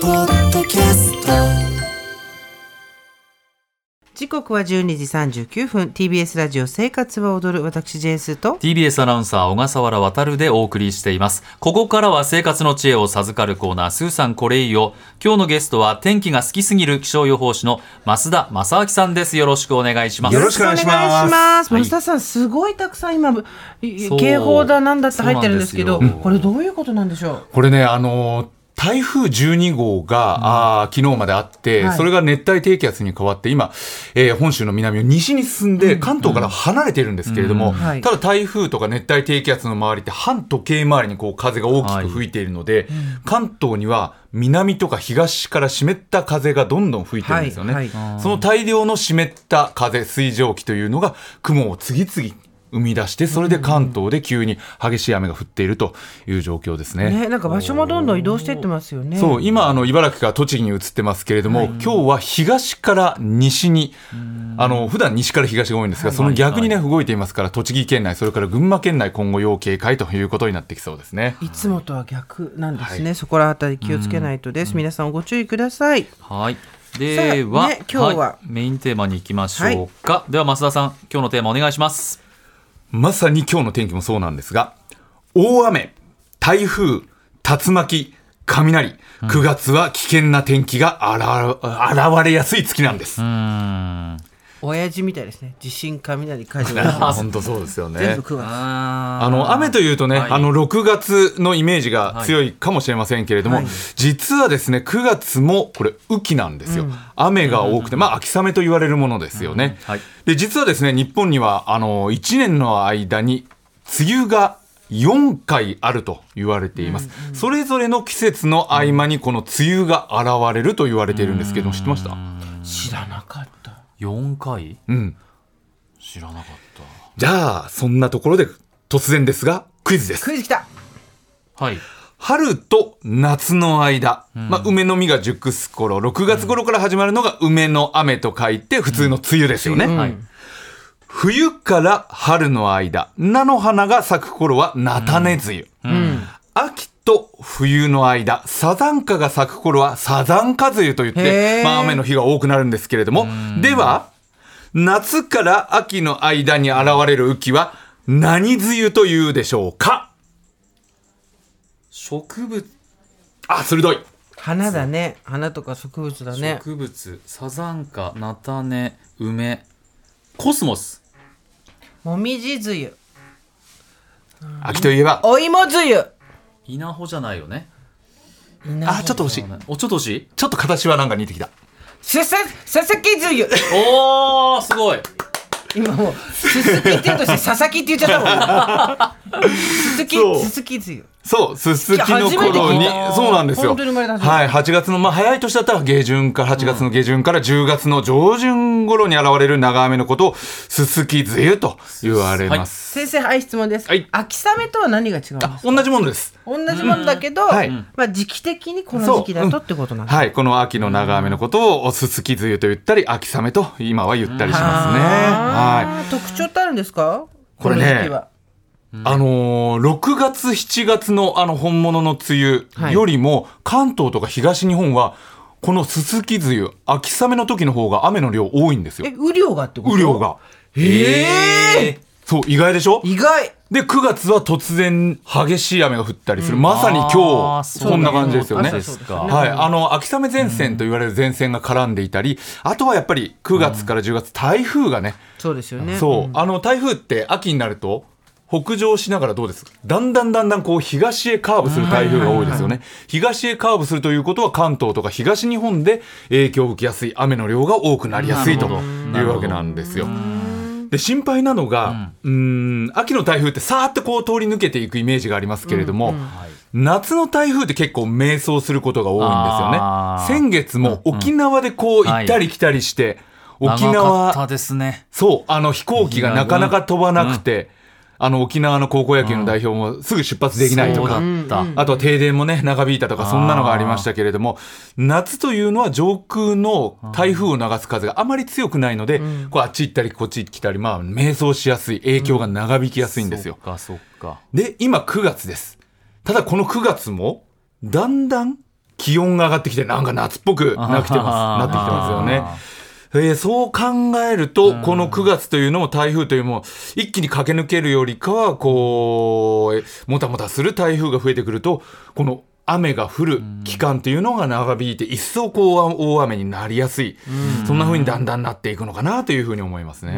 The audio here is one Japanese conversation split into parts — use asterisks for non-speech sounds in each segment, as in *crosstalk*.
ポッドキャスト。時刻は12時39分。TBS ラジオ生活は踊る私ジェンスと。TBS アナウンサー小笠原渉でお送りしています。ここからは生活の知恵を授かるコーナー。スーさんこれいいよ。今日のゲストは天気が好きすぎる気象予報士の増田正明さんです。よろしくお願いします。よろしくお願いします。増田さんすごいたくさん今警報だなんだって入ってるんですけどこれどういうことなんでしょう？これね、あのー台風12号が、あー昨日まであって、はい。それが熱帯低気圧に変わって、今、えー本州の南を西に進んで、関東から離れているんですけれども、はい。ただ台風とか熱帯低気圧の周りって反時計回りにこう風が大きく吹いているので、関東には南とか東から湿った風がどんどん吹いてるんですよね。はい。はその大量の湿った風、水蒸気というのが雲を次々生み出して、それで関東で急に激しい雨が降っているという状況ですね。なんか場所もどんどん移動していってますよね。そう今あの茨城から栃木に移ってますけれども、今日は東から西にあの普段西から東が多いんですが、その逆にね動いていますから栃木県内それから群馬県内今後要警戒ということになってきそうですね。いつもとは逆なんですね、そこらあたり気をつけないとです、皆さんご注意ください。はい。では、ね今日は。い。メインテーマに行きましょうか、では増田さん今日のテーマお願いしますまさに今日の天気もそうなんですが大雨台風竜巻雷9月は危険な天気が現現れやすい月なんです。親父みたいですね。地震雷火事 *laughs* 本当そうですよね。全部9月ああの雨というとね、はい。あの6月のイメージが強いかもしれませんけれども、はい。実はですね9月もこれ雨季なんですよ、雨が多くて、まあ、秋雨と言われるものですよね、はい。で実はですね日本にはあの1年の間に梅雨が4回あると言われています、それぞれの季節の合間にこの梅雨が現れると言われているんですけども知ってました？知らなかった4回？うん。知らなかっじゃあそんなところで突然ですがクイズです。クイズ来た。たはい。春と夏の間、まあ、梅の実が熟す頃。6月頃から始まるのが梅の雨と書いて普通の梅雨ですよね、はい。冬から春の間。菜の花が咲く頃は菜種梅雨、秋と冬の間サザンカが咲く頃はサザンカ梅雨といっへて、ー。まあ、雨の日が多くなるんですけれども。では夏から秋の間に現れる雨季は何梅雨というでしょうか？植物。あ鋭い。花だね。花とか植物だね。植物。サザンカ菜種梅。コスモス。もみじ梅雨。秋といえばお芋梅雨稲穂じゃないよね。あちょっと欲しい。おちょっと欲しい？ちょっと形はなんか似てきた。すさ佐々木梅雨おーすごい。今もうすすきって言うとして佐々木って言っちゃったもん。*laughs* すすきすすき梅雨そう、すすきの頃にた、そうなんですよ。はい、8月の、まあ早い年だったら下旬から、8月の下旬から10月の上旬頃に現れる長雨のことを、すすき梅雨と言われます。先生はい質問です、はい。秋雨とは何が違うんですか？同じものです。同じものだけど、はい。まあ時期的にこの時期だとってことなんですはい、この秋の長雨のことを、すすき梅雨と言ったり、秋雨と今は言ったりしますね。はあー。特徴ってあるんですか？これねの時期は。い。あのー、6月、7月のあの本物の梅雨よりも、関東とか東日本は、このすすき梅雨、秋雨の時の方が雨の量多いんですよ。え。雨量がってこと？雨量が。ええそう、意外でしょ？意外。で、9月は突然激しい雨が降ったりする。まさに今日、そうそんな感じですよね。はい。あの、秋雨前線と言われる前線が絡んでいたり、あとはやっぱり9月から10月、台風がね、そうですよね。そう、あの、台風って秋になると、北上しながらどうですだんだんだんだんこう東へカーブする台風が多いですよね。東へカーブするということは関東とか東日本で影響を受けやすい雨の量が多くなりやすいというわけなんですよ。で心配なのが、うーん秋の台風ってさーってこう通り抜けていくイメージがありますけれども、夏の台風って結構迷走することが多いんですよね。先月も沖縄でこう行ったり来たりして、沖長か縄ったですね。そう、あの飛行機がなかなか飛ばなくて、あの沖縄の高校野球の代表もすぐ出発できないとか。あとは停電もね、長引いたとか、そんなのがありましたけれども、夏というのは上空の台風を流す風があまり強くないので、こうあっち行ったりこっち来たり、まあ、迷走しやすい、影響が長引きやすいんですよ。そっかそっか。で、今9月です。ただこの9月も、だんだん気温が上がってきて、なんか夏っぽくなってきてます。なってきてますよね。えーそう考えると、この9月というのも台風というのも、一気に駆け抜けるよりかは、こう、えもたもたする台風が増えてくると、この雨が降る期間というのが長引いて、一層こう大雨になりやすい、そんな風にだんだんなっていくのかなというふうに思いますね。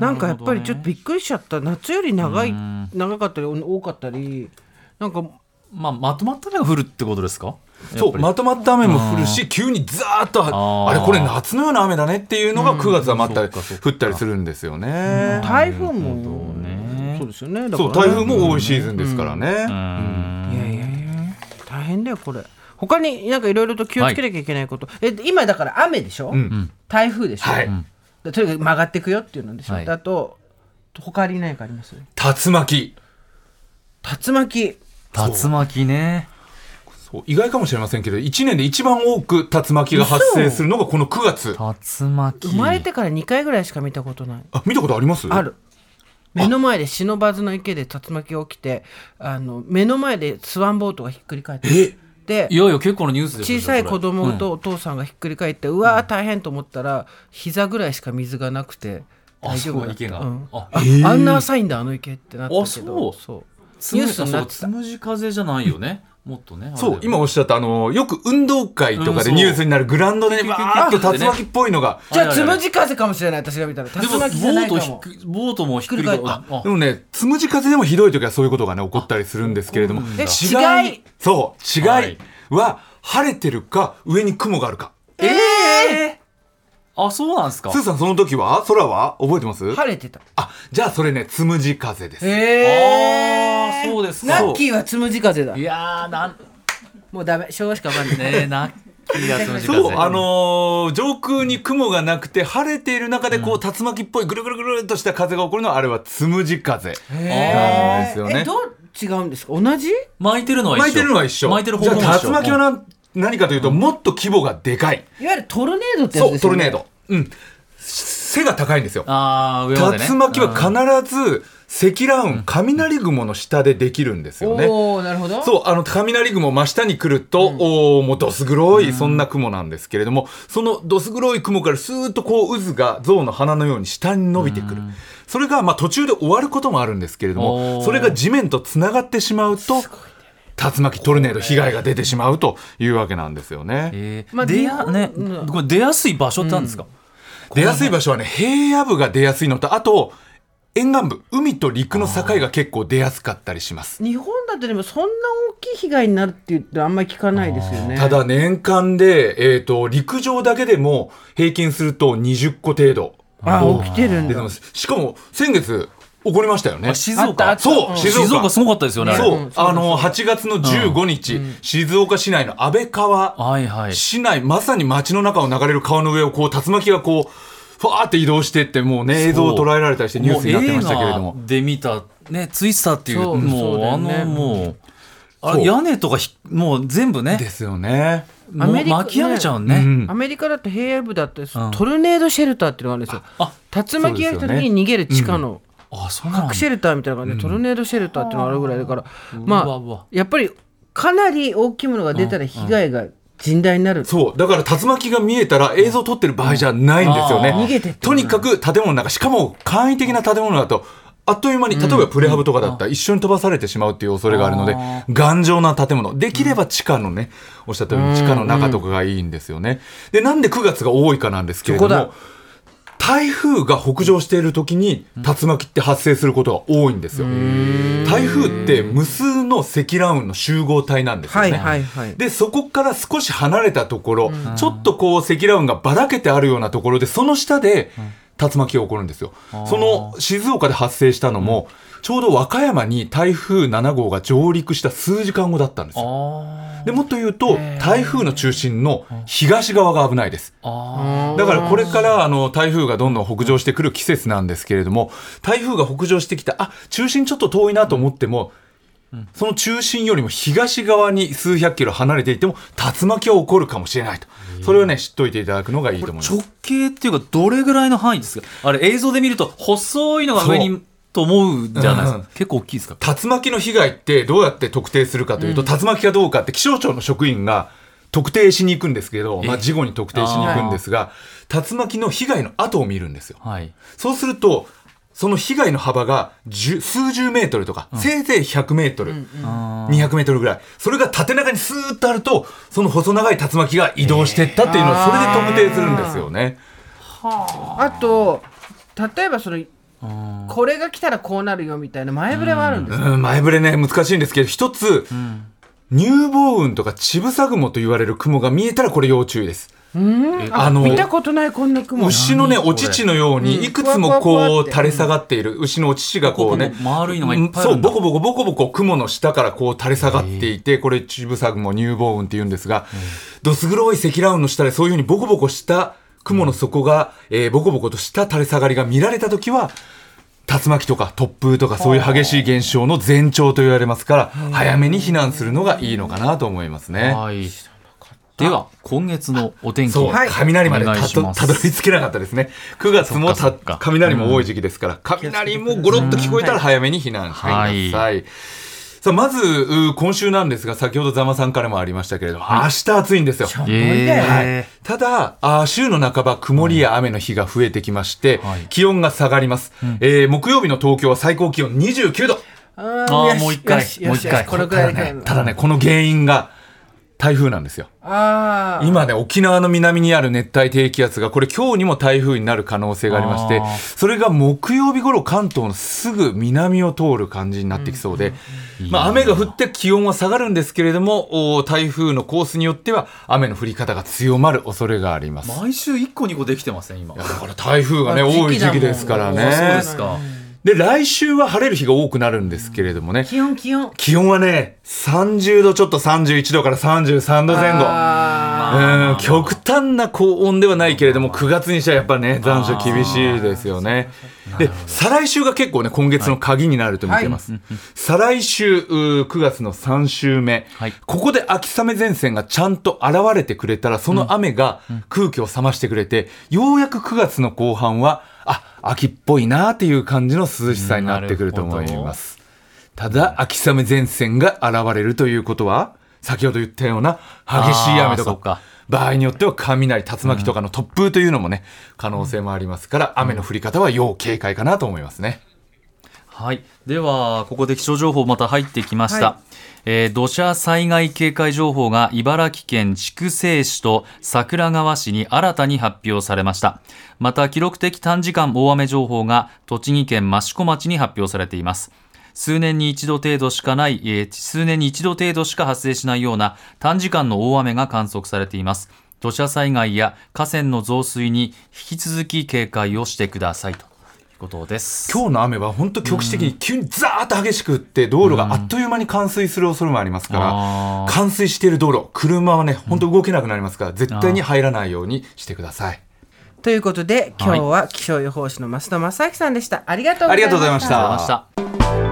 なんかやっぱりちょっとびっくりしちゃった。夏より長い長かったり多かったりなんかまあ、まとまった雨が降るってことですか？そうまとまった雨も降るし急にザーッとあれこれ夏のような雨だねっていうのが9月はまた降ったりするんですよね。台風もそうですよね。だからね。そう台風も多いシーズンですからね。いやいやいや。大変だよこれ。他になんかいろいろと気をつけなきゃいけないこと、え今だから雨でしょ、ん。台風でしょ、はい。だとにかく曲がっていくよっていうのでしょ、はい。であと他に何かあります？竜巻。竜巻。竜巻ね。そう意外かもしれませんけど1年で一番多く竜巻が発生するのがこの9月。竜巻。生まれてから2回ぐらいしか見たことない。あ見たことあります？ある。目の前で忍ばずの池で竜巻が起きてあの目の前でスワンボートがひっくり返って。え？でいやいや、結構のニュース小さい子供そとお父さんがひっくり返って、うわー大変と思ったら膝ぐらいしか水がなくてあ大丈夫だった。そう池が？うん。あ。ああんな浅いんだあの池ってなったけど。あそう。そう。つニュースになってた。そうつむじ風じゃないよね。もっとね。そう今おっしゃったあのよく運動会とかでニュースになるグラウンドでねキュキュわキュキュキューっと竜巻っぽいのがじゃあつむじ風かもしれない私が見たら竜巻じゃないかートひっもくボートもひっくり返返あでもね、つむじ風でもひどい時はそういうことがね、起こったりするんですけれども、え違いそう、違いは、晴れてるか、上に雲があるか。ええあ、そうなんですかスーさん、その時は空は覚えてます晴れてたあ、じゃあそれね、つむじ風です。えあーそうですかナッキーはつむじ風だいやー、なん、もうダメ昭和しかわかんないねえ、ナッキーがつむじ風。そう、あのー上空に雲がなくて、晴れている中で、こう、竜巻っぽいぐるぐるぐるっとした風が起こるのは、あれはつむじ風なんですよね。えどう違うんですか同じ巻いてるのは一緒。巻いてるのは一緒。巻いてる方じゃあ、法も一緒。竜巻は何何かというと、もっと規模がでかい。いわゆるトルネードってやつそう、ですよねトルネード。うん。背が高いんですよ。あー、上までね。竜巻は必ず積乱雲、雷雲の下でできるんですよね。おおなるほどそう、あの、雷雲真下に来ると、おーもうどす黒い、そんな雲なんですけれども、そのどす黒い雲からスーッとこう渦が象の鼻のように下に伸びてくる。それが、まあ途中で終わることもあるんですけれども、それが地面と繋がってしまうと、竜巻トルネード被害が出てしまうというわけなんですよね。えーまあ出や、ね、出やすい場所ってあるんですか、出やすい場所はね、平野部が出やすいのと、あと、沿岸部、海と陸の境が結構出やすかったりします。日本だとでもそんな大きい被害になるって言ってあんまり聞かないですよね。ただ年間で、えー、と陸上だけでも平均すると20個程度。あ起きてるんだ。しかも先月起こりましたよね。あ静岡そう静岡。すごかったですよね。そう、あの8月の15日、静岡市内の安倍川はいはい。市内まさに街の中を流れる川の上をこう竜巻がこうふわーって移動してってもうね映像を捉えられたりしてニュースになってましたけれども。う映画で見た、ね、ツイスターっていう、そう。もう、あの、もう、あ屋根とかひ、もう全部ね、ですよね。もうアメリカ巻き上げちゃうね。うん。アメリカだと平野部だってうん。トルネードシェルターっていうのがあるんですよ。あ、竜巻が来た時に逃げる地下のあ、そ核シェルターみたいな感じでトルネードシェルターっていうのがあるぐらいだからまわあやっぱりかなり大きいものが出たら被害が甚大になる。そう。だから竜巻が見えたら映像を撮ってる場合じゃないんですよね、逃げてとにかく建物の中しかも簡易的な建物だとあっという間に例えばプレハブとかだったら一緒に飛ばされてしまうっていう恐れがあるのであ頑丈な建物。できれば地下のねおっしゃったように地下の中とかがいいんですよね。でなんで9月が多いかなんですけれども台風が北上している時に竜巻って発生することが多いんですよ。台風って無数の積乱雲の集合体なんですよね、はいはいはい。でそこから少し離れたところ、ちょっとこう積乱雲がばらけてあるようなところでその下で竜巻が起こるんですよ。その静岡で発生したのも、ちょうど和歌山に台風7号が上陸した数時間後だったんですよ。でもっと言うと、台風の中心の東側が危ないです。だからこれからあの台風がどんどん北上してくる季節なんですけれども、台風が北上してきた、あ中心ちょっと遠いなと思っても、その中心よりも東側に数百キロ離れていても竜巻は起こるかもしれないと。それをね、知っといていただくのがいいと思います。直径っていうかどれぐらいの範囲ですか？あれ映像で見ると細いのが上にと思うじゃないですか、うん。結構大きいですか？竜巻の被害ってどうやって特定するかというと、竜巻かどうかって気象庁の職員が特定しに行くんですけど、まあ、事後に特定しに行くんですが、竜巻の被害の跡を見るんですよ。はい。そうすると、その被害の幅が十数十メートルとか、せいぜい100メートル、200メートルぐらい。それが縦長にスーッとあると、その細長い竜巻が移動していったっていうのを、それで特定するんですよね。あと例えばそのこれが来たらこうなるよみたいな前触れはあるんですか？うん、前触れね、難しいんですけど、一つ、乳房雲とか乳房雲と言われる雲が見えたらこれ要注意です。あの見たことないこんな雲牛のね、お乳のように、いくつもこう垂れ下がっている。牛のお乳がこうねボコボコ丸いのがいっぱいあそう、ボコボコボコボコ雲の下からこう垂れ下がっていて、これ乳房雲、乳房雲って言うんですが、どす黒い積乱雲の下でそういうふうにボコボコした雲の底が、えーボコボコとした垂れ下がりが見られたときは、竜巻とか突風とかそういう激しい現象の前兆と言われますから、早めに避難するのがいいのかなと思いますね。はい。では今月のお天気そう、はい雷までたどり着けなかったですね。9月も雷も多い時期ですから、雷もゴロッと聞こえたら早めに避難してください。はいさあまず、う今週なんですが、先ほどざまさんからもありましたけれども、明日暑いんですよ。えーただあー週の半ば曇りや雨の日が増えてきまして、はい。気温が下がります、えー木曜日の東京は最高気温29度。ああーもう一回もう一回これくらいで。ただねただねこの原因が台風なんですよ。今ね、沖縄の南にある熱帯低気圧が、これ今日にも台風になる可能性がありましてそれが木曜日頃関東のすぐ南を通る感じになってきそうで、まあ雨が降って気温は下がるんですけれども、お台風のコースによっては雨の降り方が強まる恐れがあります。毎週1個2個できてません今。だから台風がね、まあ多い時期ですからね。あそうですかで、来週は晴れる日が多くなるんですけれどもね、気温気温。気温はね、30度ちょっと31度から33度前後。あうん極端な高温ではないけれども、9月にしてはやっぱね、残暑厳しいですよね。で、再来週が結構ね、今月の鍵になると見てます。再来週、うー9月の3週目、はい。ここで秋雨前線がちゃんと現れてくれたら、その雨が空気を冷ましてくれて、ようやく9月の後半は、あ、秋っぽいなっていう感じの涼しさになってくると思います。ただ、秋雨前線が現れるということは、先ほど言ったような激しい雨とか場合によっては雷、竜巻とかの突風というのもね、可能性もありますから、雨の降り方は要警戒かなと思いますね。はい、ではここで気象情報また入ってきました、はえー土砂災害警戒情報が茨城県筑西市と桜川市に新たに発表されましたまた記録的短時間大雨情報が栃木県益子町に発表されています数年に一度程度しかない、えー数年に一度程度しか発生しないような短時間の大雨が観測されています。土砂災害や河川の増水に引き続き警戒をしてくださいと。いうことです。今日の雨は本当局地的に急にザーッと激しく降って、道路があっという間に冠水する恐れもありますかあら、ー。冠水している道路、車はね、本当動けなくなりますから、絶対に入らないようにしてください。ということで今日は気象予報士の増田正明さんでした。ありがとうございました